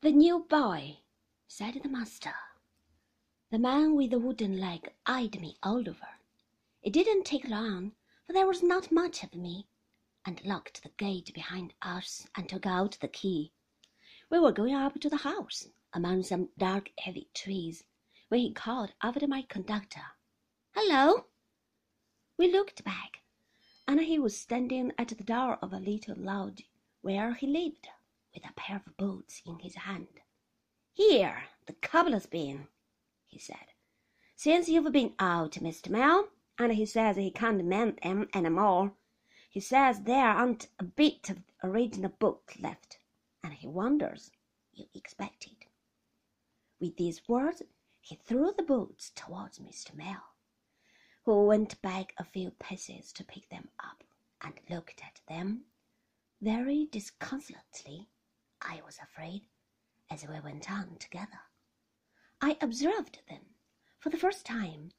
The new boy, said the master. The man with the wooden leg eyed me all over. It didn't take long, for there was not much of me, and locked the gate behind us and took out the key. We were going up to the house among some dark, heavy trees when he called after my conductor. Hello! We looked back, and he was standing at the door of a little lodge where he lived, with a pair of boots in his hand. Here, the cobbler's been, he said, since you've been out, Mr. Mell, and he says he can't mend them any more. He says there aren't a bit of original book left, and he wonders you expected. With these words, he threw the boots towards Mr. Mell, who went back a few paces to pick them up and looked at them very disconsolately, I was afraid, as we went on together. I observed then, for the first time,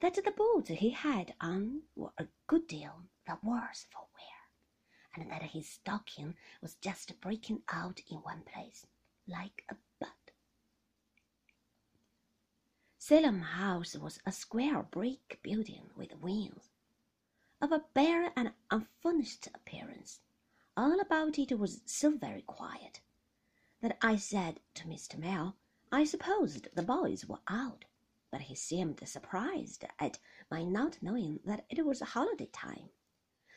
that the boots he had on were a good deal the worse for wear, and that his stocking was just breaking out in one place, like a bud. Salem House was a square brick building with wings, of a bare and unfurnished appearance. All about it was so very quiet that I said to Mr. Mell I supposed the boys were out, but he seemed surprised at my not knowing that it was holiday time,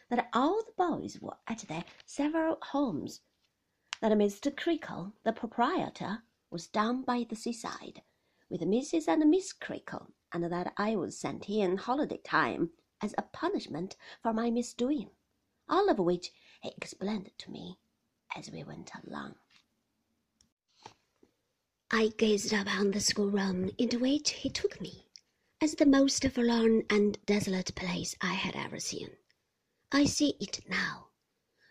that all the boys were at their several homes, that Mr. Creakle, the proprietor, was down by the seaside with Mrs. and Miss Creakle, and that I was sent here in holiday time as a punishment for my misdoing, all of which he explained to me as we went along. I gazed upon the schoolroom into which he took me, as the most forlorn and desolate place I had ever seen. I see it now,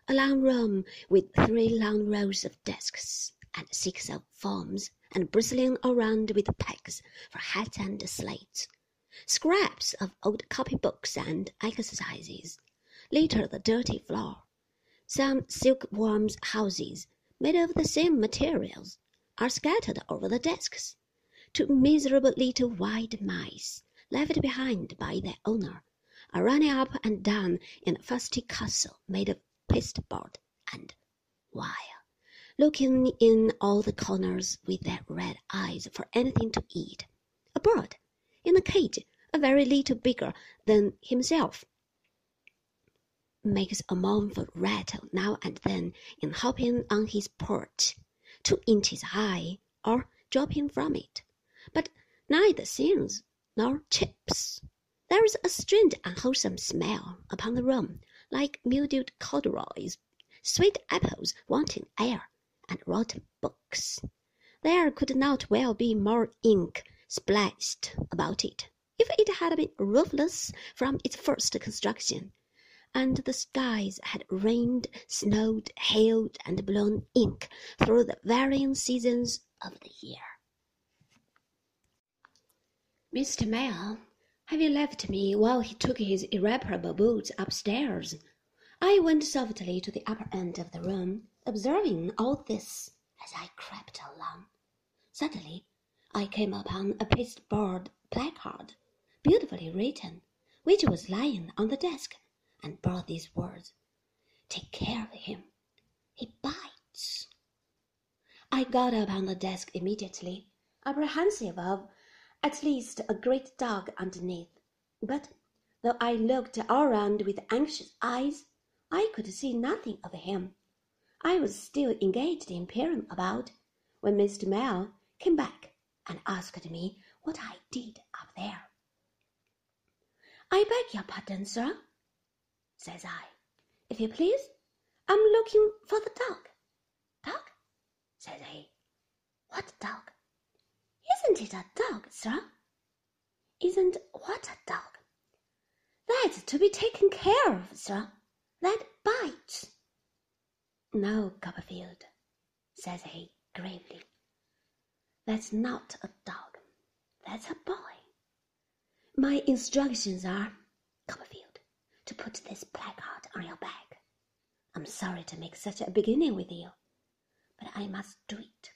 a long room with three long rows of desks and six of forms, and bristling around with pegs for hats and slates. Scraps of old copybooks and exercises litter the dirty floor. Some silkworms' houses, made of the same materials, are scattered over the desks. Two miserable little white mice, left behind by their owner, are running up and down in a fusty castle made of pasteboard and wire, looking in all the corners with their red eyes for anything to eat. A bird in a cage, a very little bigger than himself, makes a mournful rattle now and then in hopping on his perch two inches high, or dropping from it, but neither sings nor chirps. There is a strange unwholesome smell upon the room, like mildewed corduroys, sweet apples wanting air, and rotten books. There could not well be more ink splashed about it, if it had been roofless from its first construction and the skies had rained, snowed, hailed, and blown ink through the varying seasons of the year. Mr. Mell, having left me while he took his irreparable boots upstairs, I went softly to the upper end of the room, observing all this as I crept along. Suddenly, I came upon a pasteboard placard, beautifully written, which was lying on the desk and brought these words Take care of him. He bites. I got up on the desk immediately, apprehensive of at least a great dog underneath. But though I looked all round with anxious eyes, I could see nothing of him. I was still engaged in peering about when Mr. Mell came back and asked me what I did up there. I beg your pardon, sir, says I. If you please, I'm looking for the dog. Dog? says he. What dog? Isn't it a dog, sir? Isn't what a dog? That's to be taken care of, sir. That bites. No, Copperfield, says he gravely. That's not a dog. That's a boy. My instructions are, Copperfield to put this placard on your back. I'm sorry to make such a beginning with you, but I must do it.